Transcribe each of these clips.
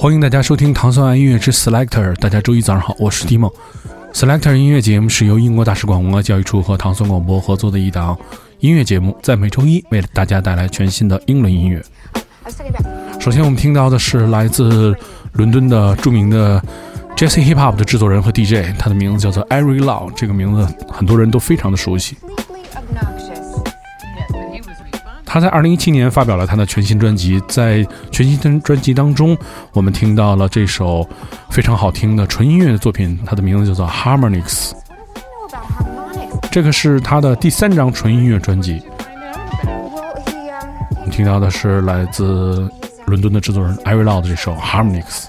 欢迎大家收听糖蒜爱音乐之 Selector。大家周一早上好，我是 Timo。Selector 音乐节目是由英国大使馆文化教育处和糖蒜广播合作的一档音乐节目，在每周一为大家带来全新的英伦音乐。首先，我们听到的是来自伦敦的著名的 Jazz Hip Hop 的制作人和 DJ，他的名字叫做 Eric Lau。这个名字很多人都非常的熟悉。他在二零一七年发表了他的全新专辑，在全新专专辑当中，我们听到了这首非常好听的纯音乐的作品，它的名字叫做 Harmonics。这个是他的第三张纯音乐专辑。我们听到的是来自伦敦的制作人 Eric Lau 的这首 Harmonics。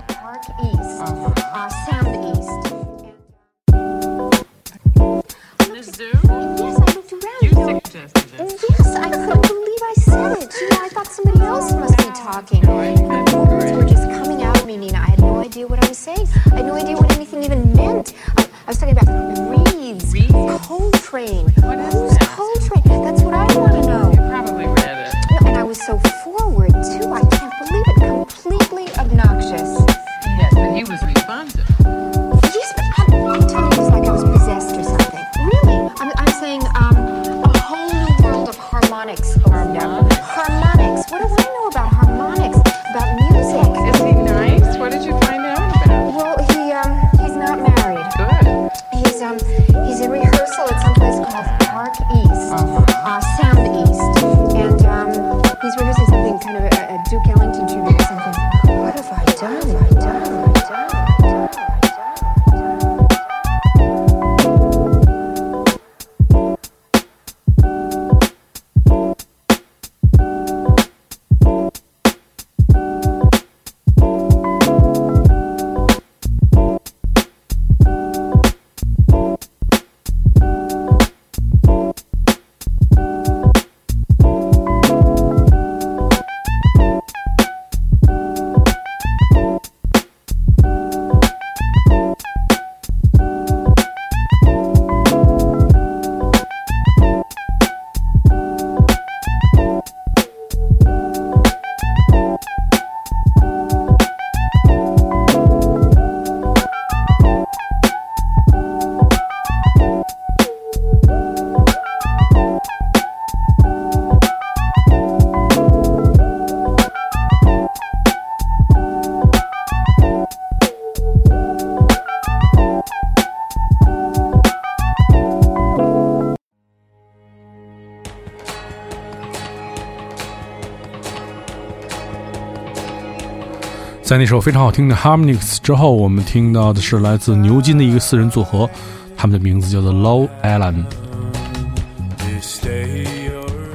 在那首非常好听的《Harmonics》之后，我们听到的是来自牛津的一个四人组合，他们的名字叫做 Low Allen。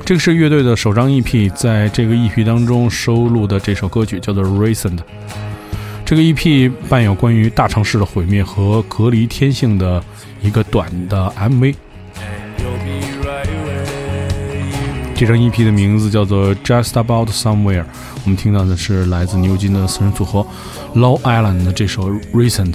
这个是乐队的首张 EP，在这个 EP 当中收录的这首歌曲叫做《Recent》。这个 EP 伴有关于大城市的毁灭和隔离天性的一个短的 MV。这张 EP 的名字叫做《Just About Somewhere》。我们听到的是来自牛津的四人组合 Low Island 的这首《Recent》。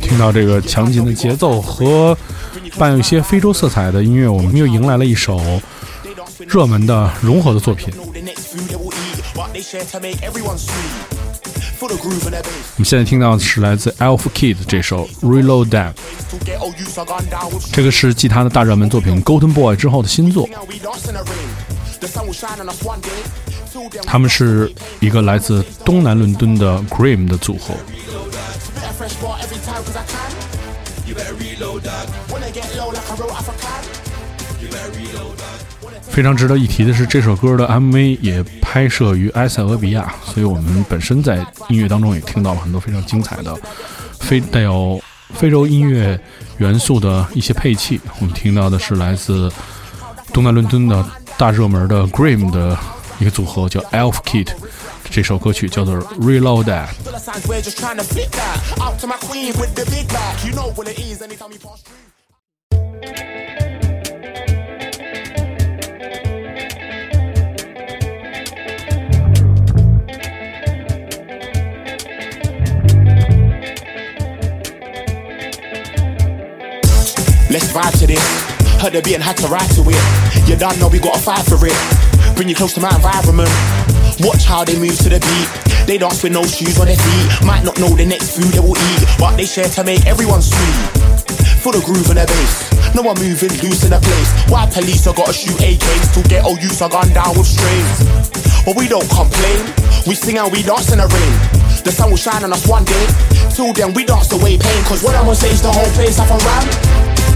听到这个强劲的节奏和伴有一些非洲色彩的音乐，我们又迎来了一首热门的融合的作品。我们现在听到的是来自 Elf Kid 这首 Reload That，这个是继他的大热门作品 Golden Boy 之后的新作。他们是一个来自东南伦敦的 Grim 的组合。非常值得一提的是，这首歌的 MV 也拍摄于埃塞俄比亚，所以我们本身在音乐当中也听到了很多非常精彩的非带有非洲音乐元素的一些配器。我们听到的是来自东南伦敦的大热门的 Grime 的一个组合，叫 Elf Kit。这首歌曲叫做 Reload That。 Let's vibe to this. Heard the beat and had to ride to it. You done know we gotta fight for it. Bring you close to my environment. Watch how they move to the beat. They dance with no shoes on their feet. Might not know the next food they will eat, but they share to make everyone sweet. For the groove and the bass. No one moving loose in the place. Why police I gotta shoot AKs to get old use I gun down with strings. But we don't complain. We sing and we dance in the rain. The sun will shine on us one day. Till then we dance away pain. Cause when I'm on stage the whole place up and round.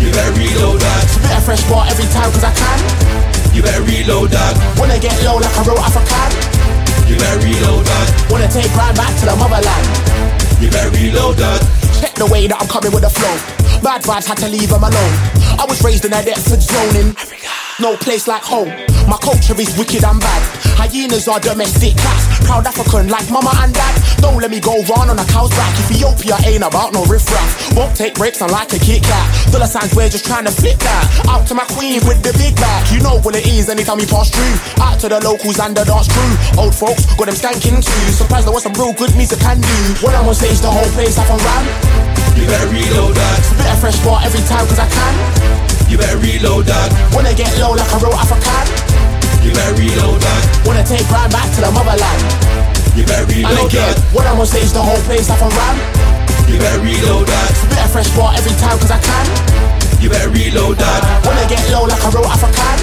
You better reload that. Spit a fresh bar every time cause I can. You better reload that. Wanna get low like a real African. You better reload that. Wanna take grind back to the motherland. You better reload that. Check the way that I'm coming with the flow. Bad vibes had to leave them alone. I was raised in a Deptford zoning. No place like home. My culture is wicked and bad. Hyenas are domestic cats. Proud African like mama and dad. Don't let me go run on a cow's back. Ethiopia ain't about no riffraff. Won't take breaks, I like a Kit Kat. Dollar signs, we're just trying to flip that. Out to my queen with the big back. You know what it is anytime we pass through. Out to the locals and the dance crew. Old folks got them skanking too. Surprised there was some real good music can do. When I'm on stage, the whole place up and round. You better reload that. Spit a fresh bar every time cause I can. You better reload that. Wanna get low like a real African. You better reload that. Wanna take grind back to the motherland. You better reload that. when I'm on stage, the whole place up and round. You better reload that. Spit a fresh bar every time cause I can. You better reload that. Wanna get low like a real African.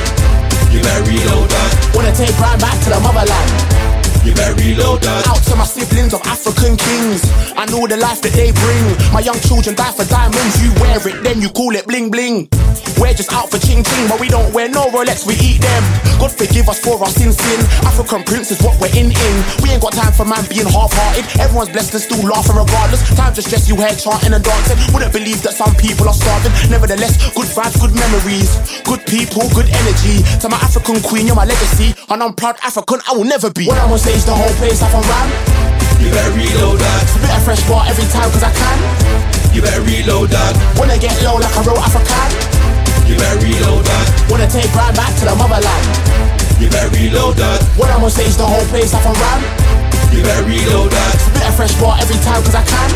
You better reload that. Wanna take grind back to the motherland. You better reload that. Out to my siblings of African kings. I know the life that they bring. My young children die for diamonds. You wear it, then you call it bling bling. We're just out for ching ching, but we don't wear no Rolex, we eat them. God forgive us for our sin sin. African prince is what we're in in. We ain't got time for man being half hearted. Everyone's blessed and still laughing regardless. Time to stress you head chanting and dancing. Wouldn't believe that some people are starving. Nevertheless, good vibes, good memories. Good people, good energy. To my African queen, you're my legacy. And I'm proud African, I will never be. When I'm on stage, the whole place up and ram. You better reload that. Spit a fresh bar every time cause I can. You better reload that. Wanna get low like a real African. You better reload that. Wanna take grind back to the motherland. You better reload that. When I'm on stage, the whole place up and ram. You better reload that. Spit a fresh bar every time cause I can.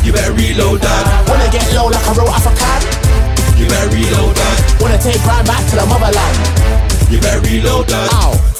You better reload that. Wanna get low like a real African. You better reload that. Wanna take grind back to the motherland. You better reload that. Ow.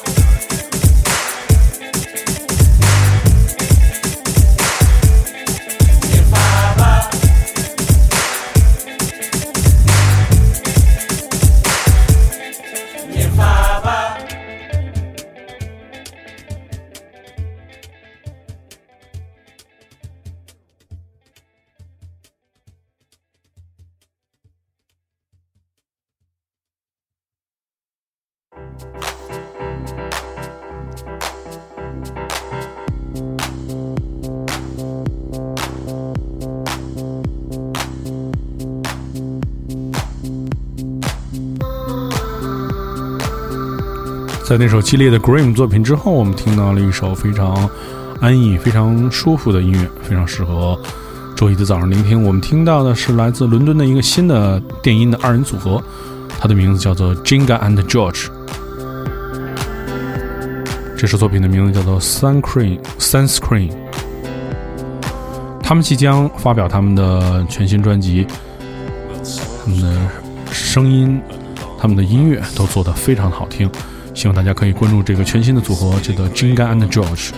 在那首激烈的 Grim 作品之后，我们听到了一首非常安逸、非常舒服的音乐，非常适合周一的早上聆听。我们听到的是来自伦敦的一个新的电音的二人组合，它的名字叫做 Jinga and George。这首作品的名字叫做 Sunscreen Sunscreen。他们即将发表他们的全新专辑，他们的声音、他们的音乐都做得非常好听。希望大家可以关注这个全新的组合，叫做 Jinga and George。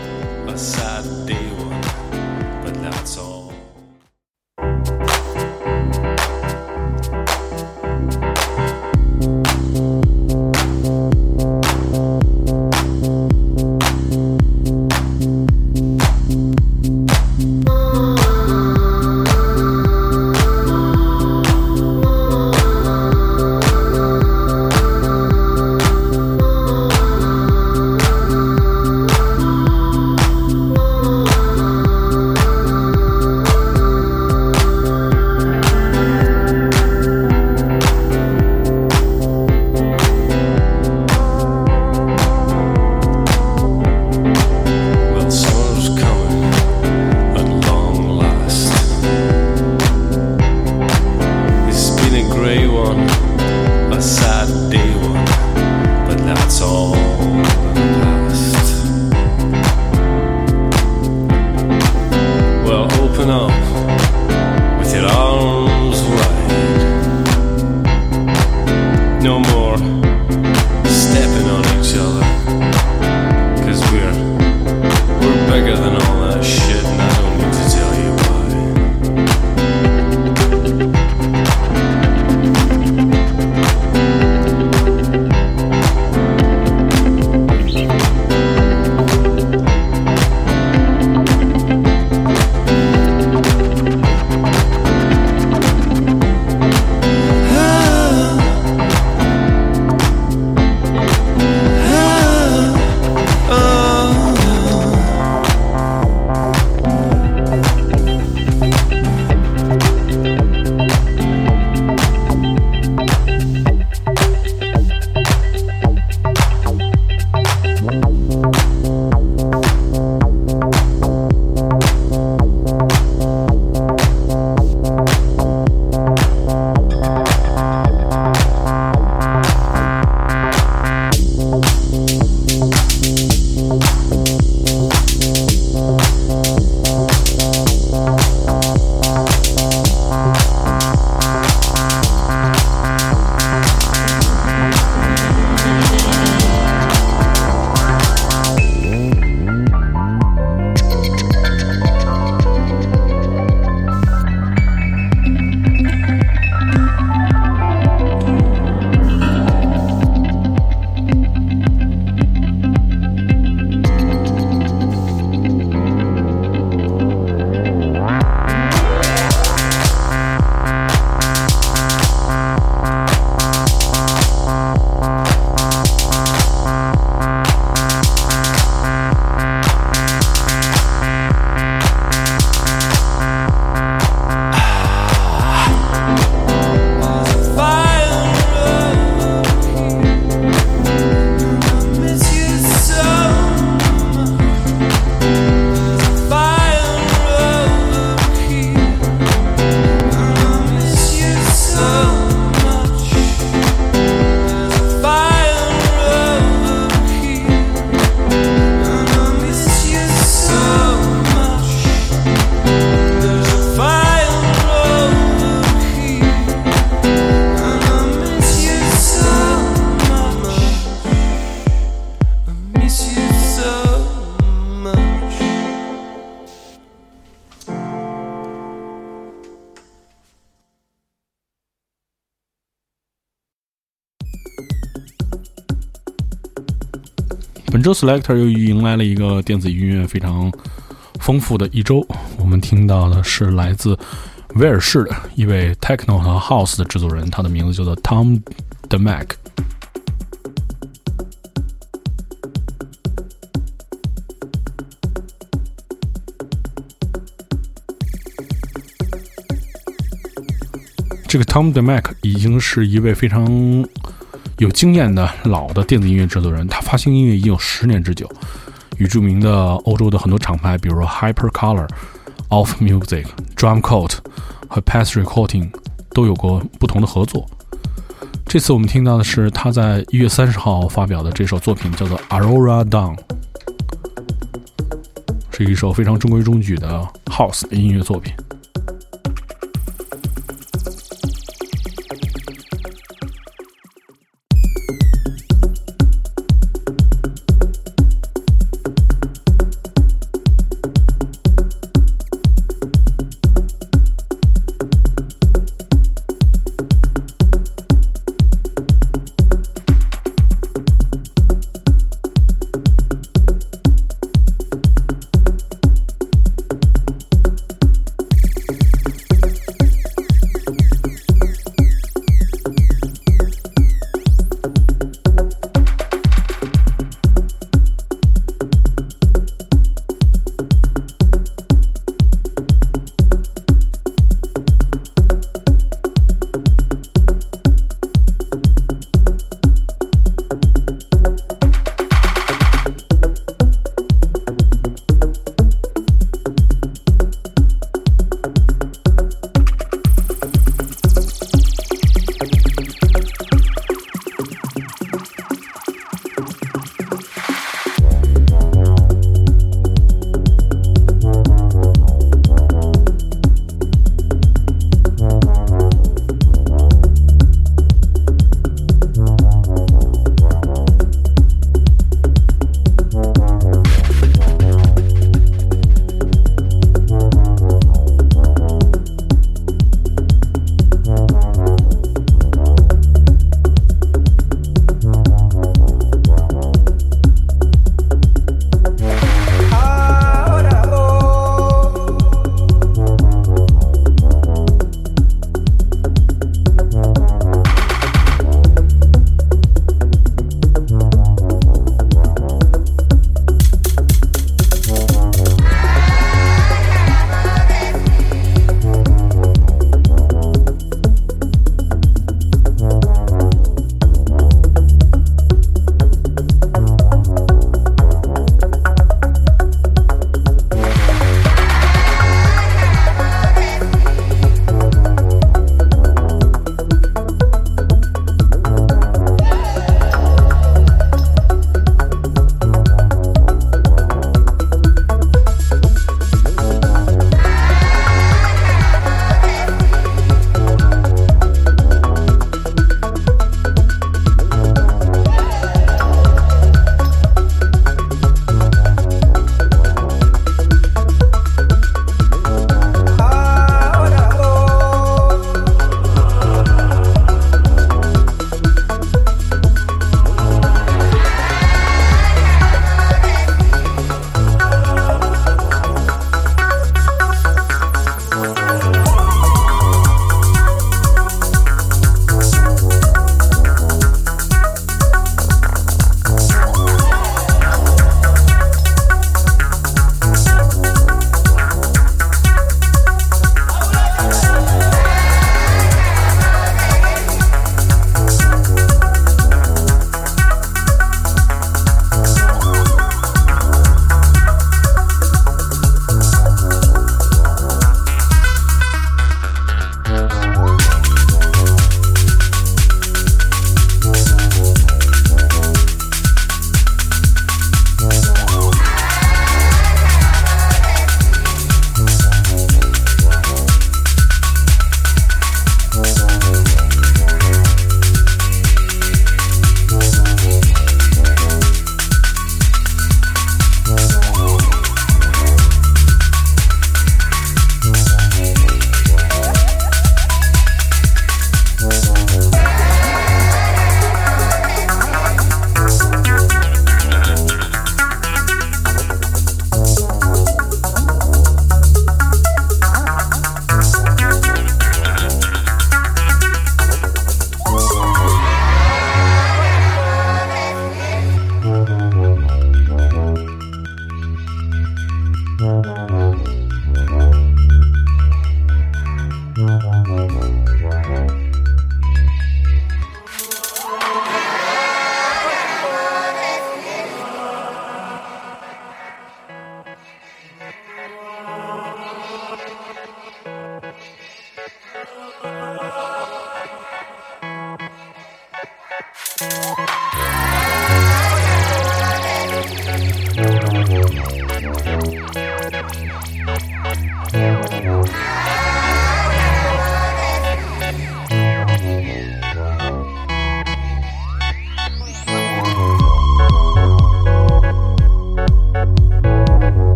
本周 Selector 又迎来了一个电子音乐非常丰富的一周。我们听到的是来自威尔士的一位 Techno 和 House 的制作人，他的名字叫做 Tom the Mac。这个 Tom the Mac 已经是一位非常有经验的老的电子音乐制作人，他发行音乐已经有十年之久，与著名的欧洲的很多厂牌，比如 Hypercolor、Off Music、Drumcode 和 Path Recording 都有过不同的合作。这次我们听到的是他在一月三十号发表的这首作品，叫做《Aurora Dawn》，是一首非常中规中矩的 House 音乐作品。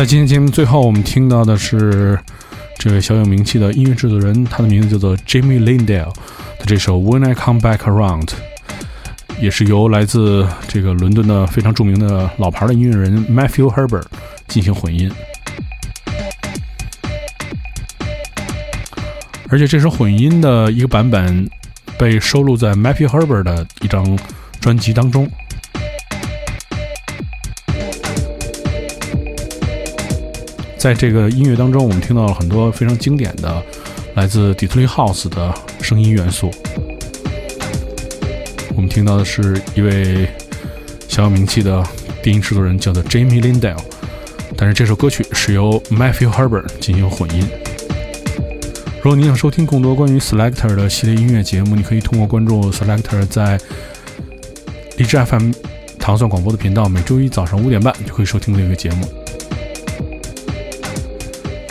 在今天节目最后，我们听到的是这位小有名气的音乐制作人，他的名字叫做 Jimmy Lindell 的这首《When I Come Back Around》，也是由来自这个伦敦的非常著名的老牌的音乐人 Matthew Herbert 进行混音。而且这首混音的一个版本被收录在 Matthew Herbert 的一张专辑当中。在这个音乐当中，我们听到了很多非常经典的来自底特律 House 的声音元素。我们听到的是一位小有名气的电音制作人，叫做 Jamie Lindell，但是这首歌曲是由 Matthew Herbert 进行混音。如果你想收听更多关于 Selector 的系列音乐节目，你可以通过关注 Selector 在荔枝 FM 糖蒜广播的频道，每周一早上五点半就可以收听这个节目。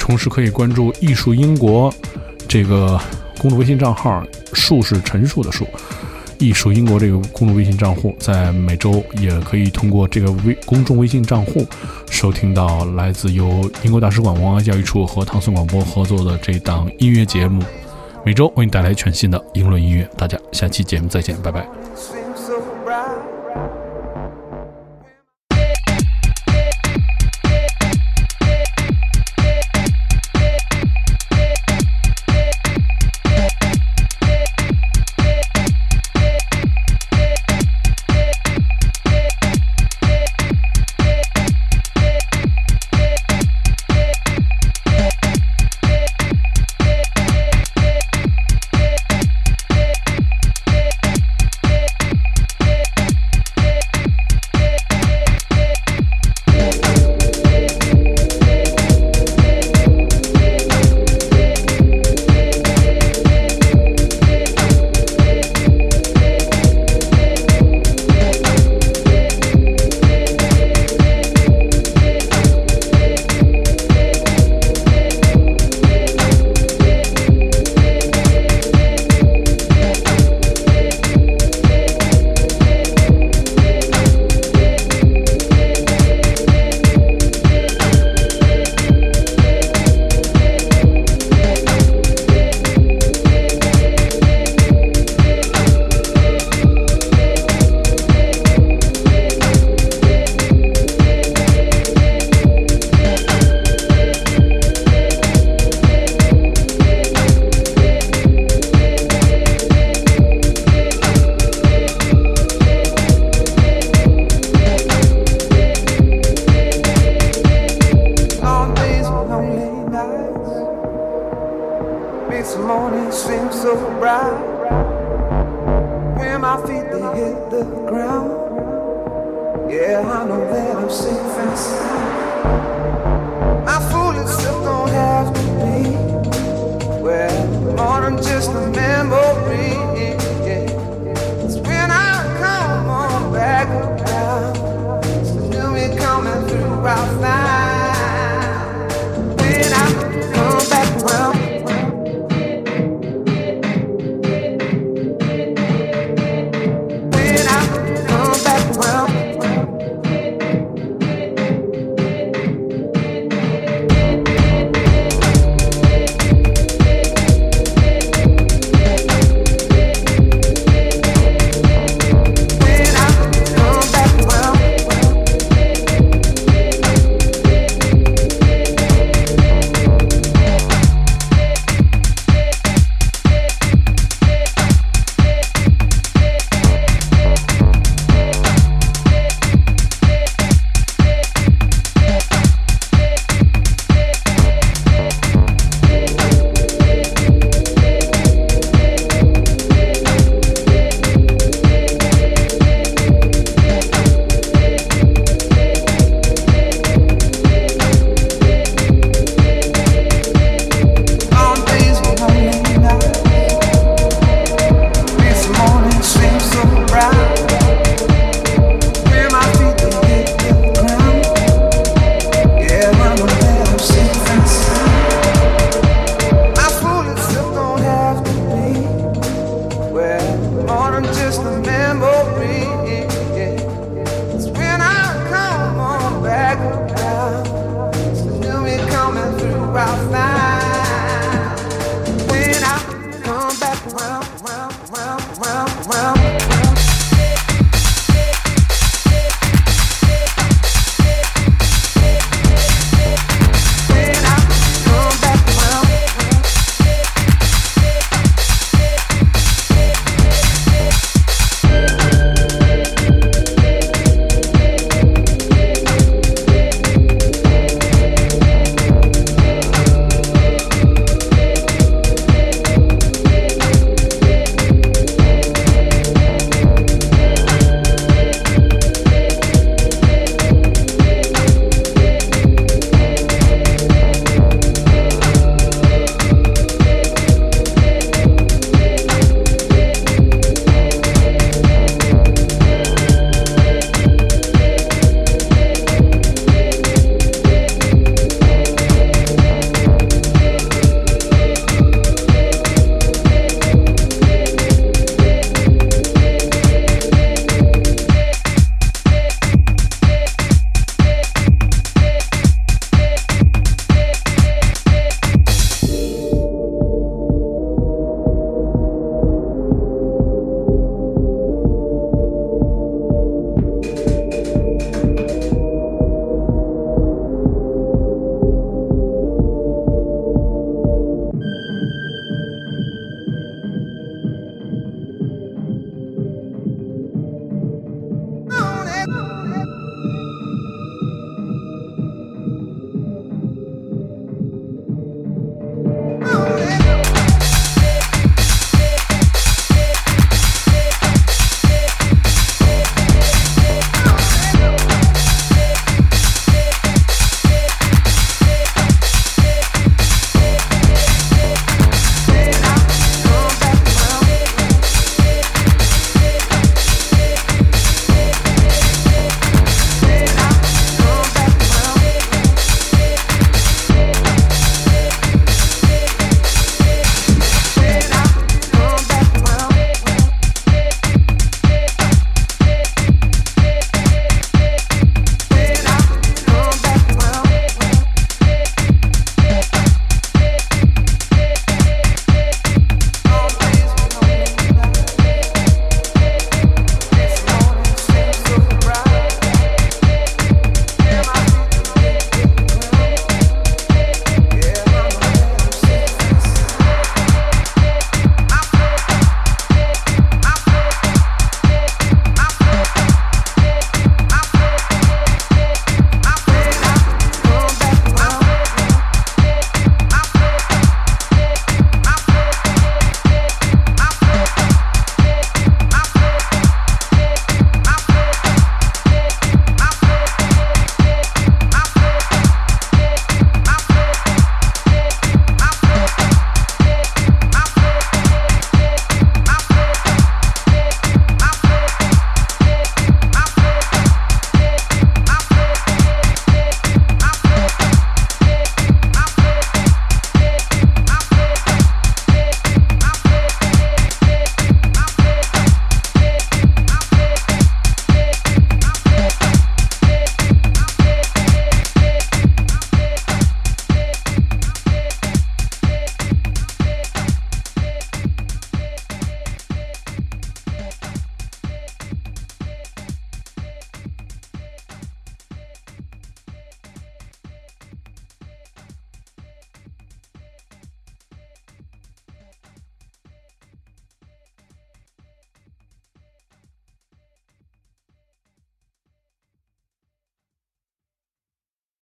同时可以关注“艺术英国”这个公众微信账号，数是陈述的数，“艺术英国”这个公众微信账户，在每周也可以通过这个微公众微信账户收听到来自由英国大使馆文化教育处和唐宋广播合作的这档音乐节目，每周为你带来全新的英伦音乐。大家下期节目再见，拜拜。